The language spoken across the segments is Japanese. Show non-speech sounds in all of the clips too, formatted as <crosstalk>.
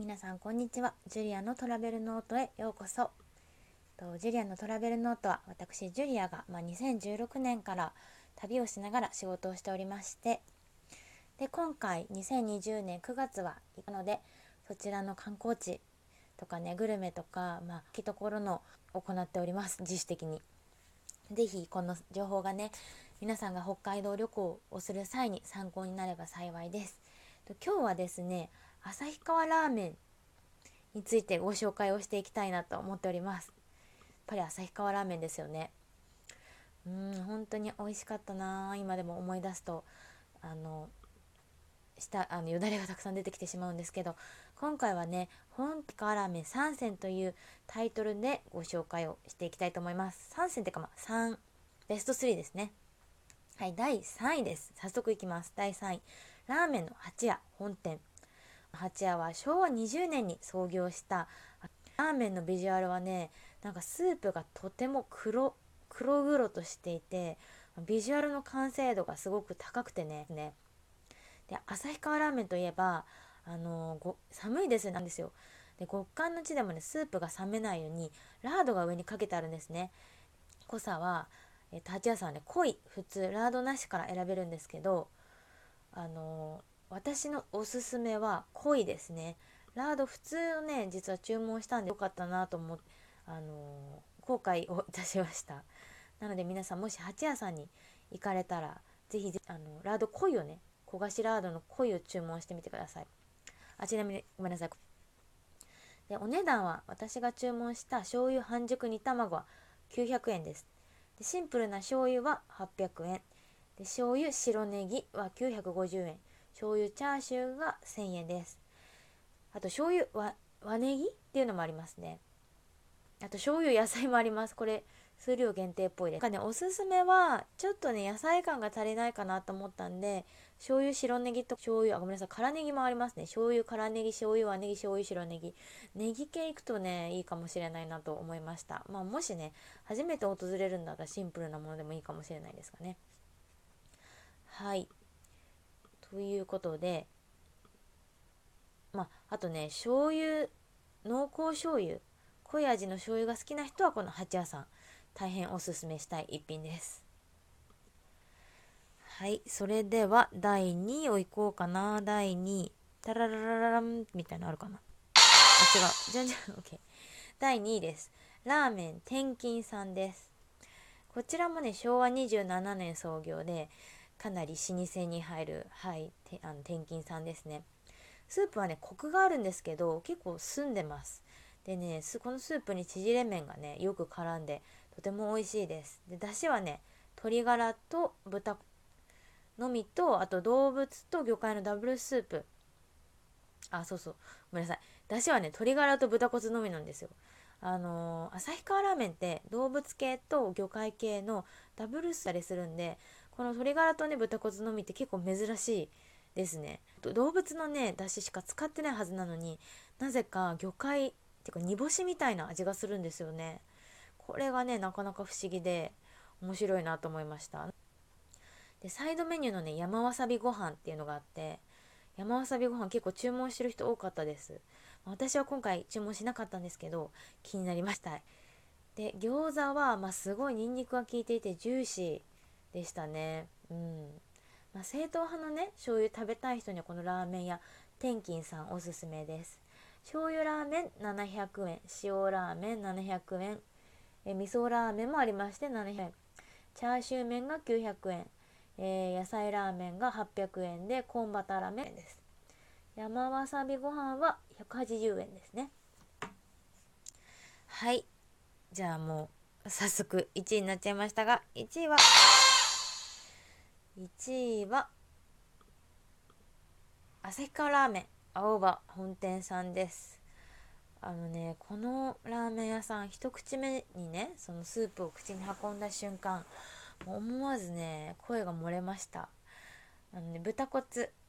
皆さんこんにちは。ジュリアのトラベルノートへようこそ。とジュリアのトラベルノートは私ジュリアが、まあ、2016年から旅をしながら仕事をしておりましてで今回2020年9月は行くのでそちらの観光地とかねグルメとかまあきところの行っております。自主的に。是非この情報がね皆さんが北海道旅行をする際に参考になれば幸いです。今日はですね旭川ラーメンについてご紹介をしていきたいなと思っております。やっぱり旭川ラーメンですよね。うん本当に美味しかったな。今でも思い出すとあのしたあのよだれがたくさん出てきてしまうんですけど今回はね「本川ラーメン3選」というタイトルでご紹介をしていきたいと思います。3選ってかまあ3ベスト3ですね。はい第3位です。早速いきます。第3位。ラーメンの八屋本店。八屋は昭和20年に創業した。ラーメンのビジュアルはねなんかスープがとても黒黒々としていてビジュアルの完成度がすごく高くてね。ねで旭川ラーメンといえばあのご寒いですなんですよ。で極寒の地でもねスープが冷めないようにラードが上にかけてあるんですね。濃さは、えー、八屋さんはね濃い普通ラードなしから選べるんですけどあの私のおすすめは濃いですね。ラード普通をね実は注文したんでよかったなと思ってあの後悔をいたしました。なので皆さんもし八屋さんに行かれたら是非あのラード濃いをね焦がしラードの濃いを注文してみてください。あちなみにごめんなさい。でお値段は私が注文した醤油半熟煮卵は900円です。でシンプルな醤油は800円。で醤油白ネギは950円醤油チャーシューが1000円ですあと醤油和和ネギっていうのもありますねあと醤油野菜もありますこれ数量限定っぽいです。かね、おすすめは、ちょっとね、野菜感が足りないかなと思ったんで、醤油白ネギと醤油、あ、ごめんなさい、辛ネギもありますね。醤油、辛ネギ、醤油、和ネギ、醤油、白ネギ。ネギ系いくとね、いいかもしれないなと思いました。まあ、もしね、初めて訪れるんだったらシンプルなものでもいいかもしれないですかね。はい。ということで、まあ、あとね、醤油、濃厚醤油、濃い味の醤油が好きな人はこの八屋さん。大変おすすめしたい一品です。はい。それでは第2位をいこうかな。第2位。タラララララン。みたいなのあるかな。あ違う。じゃんじゃん OK 第2位です。ラーメン天金さんです。こちらもね昭和27年創業でかなり老舗に入るはいあの天金さんですね。スープはねコクがあるんですけど結構澄んでます。でねこのスープに縮れ麺がねよく絡んでとても美味しいです。で出汁はね鶏ガラと豚のみとあと動物と魚介のダブルスープ。あそうそう。ごめんなさい。出汁はね鶏ガラと豚骨のみなんですよ。あのー、旭川ラーメンって動物系と魚介系のダブルスたりするんでこの鶏ガラとね豚骨のみって結構珍しいですね。動物のね出汁しか使ってないはずなのになぜか魚介っていうか煮干しみたいな味がするんですよね。これがねなかなか不思議で面白いなと思いました。でサイドメニューのね山わさびご飯っていうのがあって山わさびご飯結構注文してる人多かったです。私は今回注文しなかったんですけど気になりました。で餃子は、まあ、すごいニンニクが効いていてジューシー。でしたね。うん。まあ、正統派のね醤油食べたい人にはこのラーメン屋天金さんおすすめです。醤油ラーメン700円。塩ラーメン700円。え味噌ラーメンもありまして700円。チャーシュー麺が900円、えー、野菜ラーメンが800円でコンバタラーメンです。山わさびご飯は180円ですね。はい。じゃあもう早速1位になっちゃいましたが1位は1位は旭川ラーメン青葉本店さんです。あのねこのラーメン屋さん一口目にねそのスープを口に運んだ瞬間思わずね声が漏れました。あのね豚骨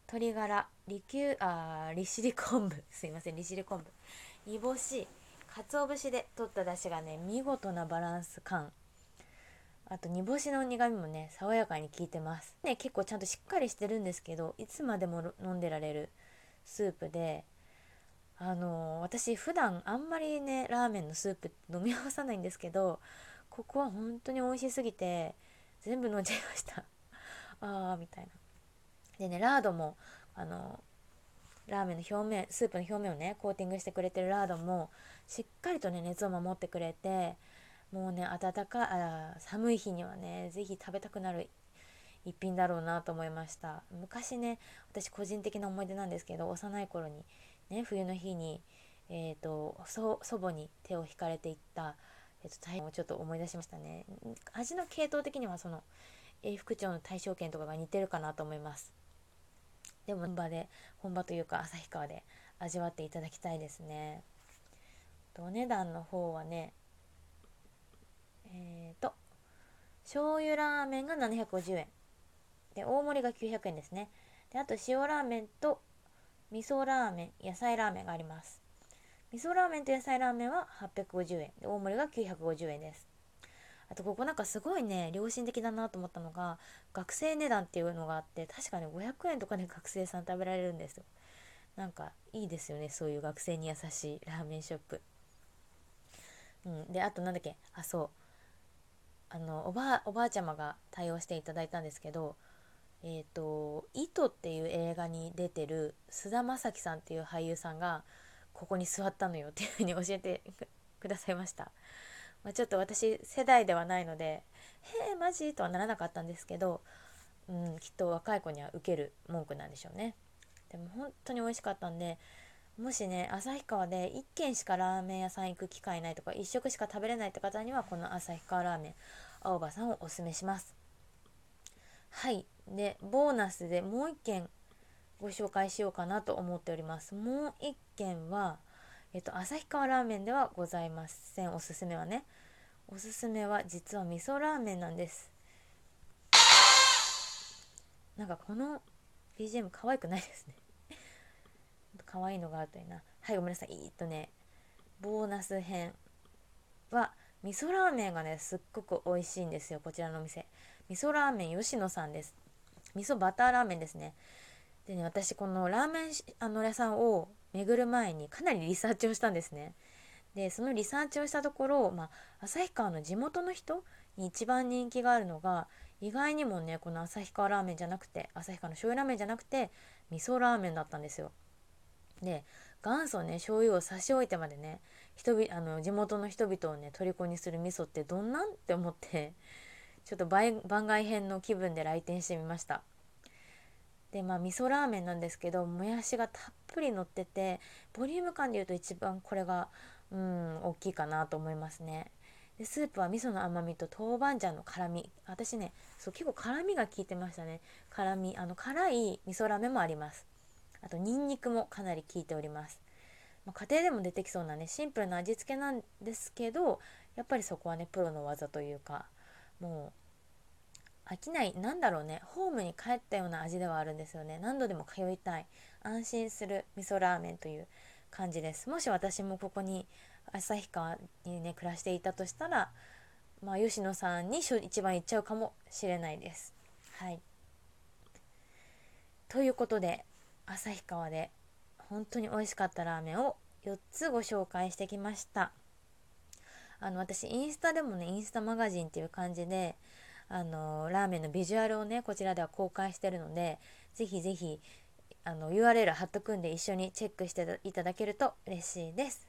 鶏ガラ利休あ利尻昆布すいません利尻昆布煮干し鰹節で取った出汁がね見事なバランス感。あと煮干しの苦みもね爽やかに効いてます。ね結構ちゃんとしっかりしてるんですけどいつまでも飲んでられるスープであの私普段あんまりねラーメンのスープ飲み合わさないんですけどここは本当に美味しすぎて全部飲んじゃいました。<laughs> あーみたいな。でねラードもあのラーメンの表面スープの表面をねコーティングしてくれてるラードもしっかりとね熱を守ってくれてもうね暖かあ寒い日にはね是非食べたくなる一品だろうなと思いました。昔ね私個人的な思い出なんですけど幼い頃にね冬の日に、えーと、祖母に手を引かれていった、えーと、大変をちょっと思い出しましたね。味の系統的にはその永福町の大正軒とかが似てるかなと思います。でも本場で本場というか旭川で味わっていただきたいですね。お値段の方はねえっ、ー、と醤油ラーメンが750円。で大盛りが900円ですね。であと塩ラーメンと味噌ラーメン野菜ラーメンがあります。味噌ラーメンと野菜ラーメンは850円。で大盛りが950円です。あとここなんかすごいね良心的だなと思ったのが学生値段っていうのがあって確かに500円とかで学生さん食べられるんですよ。なんかいいですよねそういう学生に優しいラーメンショップ。うん。であとなんだっけ？あそう。あのおばあおばあちゃまが対応していただいたんですけどえっ、ー、と「糸」っていう映画に出てる菅田将暉さんっていう俳優さんがここに座ったのよっていうふうに教えて <laughs> くださいました。まあ、ちょっと私世代ではないので「へえマジ?」とはならなかったんですけど、うん、きっと若い子には受ける文句なんでしょうね。でも本当に美味しかったんでもしね旭川で1軒しかラーメン屋さん行く機会ないとか1食しか食べれないって方にはこの旭川ラーメン青葉さんをおすすめします。はい。でボーナスでもう1件ご紹介しようかなと思っております。もう1件はえっと旭川ラーメンではございません。おすすめはね。おすすめは実は味噌ラーメンなんです。なんかこの BGM 可愛くないですね。可愛いのがあるといいな。はいごめんなさい。えっとねボーナス編は味噌ラーメンがねすっごく美味しいんですよ。こちらのお店。味噌ラーメン吉野さんです。味噌バターラーメンですね。でね私このラーメンあの屋さんを巡る前にかなりリサーチをしたんですね。でそのリサーチをしたところ、まあ、旭川の地元の人に一番人気があるのが意外にもねこの旭川ラーメンじゃなくて旭川の醤油ラーメンじゃなくて味噌ラーメンだったんですよ。で元祖ね醤油を差し置いてまでね人々あの地元の人々をね虜にする味噌ってどんなんって思ってちょっと番外編の気分で来店してみました。でまあ味噌ラーメンなんですけどもやしがたっぷり乗っててボリューム感でいうと一番これがうん大きいかなと思いますね。でスープは味噌の甘みと豆板醤の辛み。私ねそう結構辛みが効いてましたね。辛みあの辛い味噌ラーメンもあります。あとニンニクもかなり効いております、ま、家庭でも出てきそうなねシンプルな味付けなんですけどやっぱりそこはねプロの技というかもう飽きないなんだろうねホームに帰ったような味ではあるんですよね。何度でも通いたい安心する味噌ラーメンという感じです。もし私もここに旭川にね暮らしていたとしたらまあ吉野さんに一番行っちゃうかもしれないです。はい。ということで旭川で本当に美味しかったラーメンを4つご紹介してきました。あの私インスタでもねインスタマガジンっていう感じであのラーメンのビジュアルをねこちらでは公開してるのでぜひぜひあの URL 貼っとくんで一緒にチェックしていただけると嬉しいです。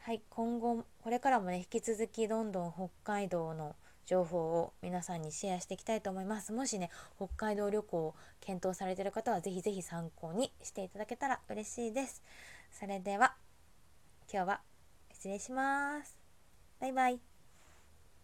はい今後これからもね引き続きどんどん北海道の情報を皆さんにシェアしていきたいと思いますもしね北海道旅行を検討されている方はぜひぜひ参考にしていただけたら嬉しいですそれでは今日は失礼します。バイバイ。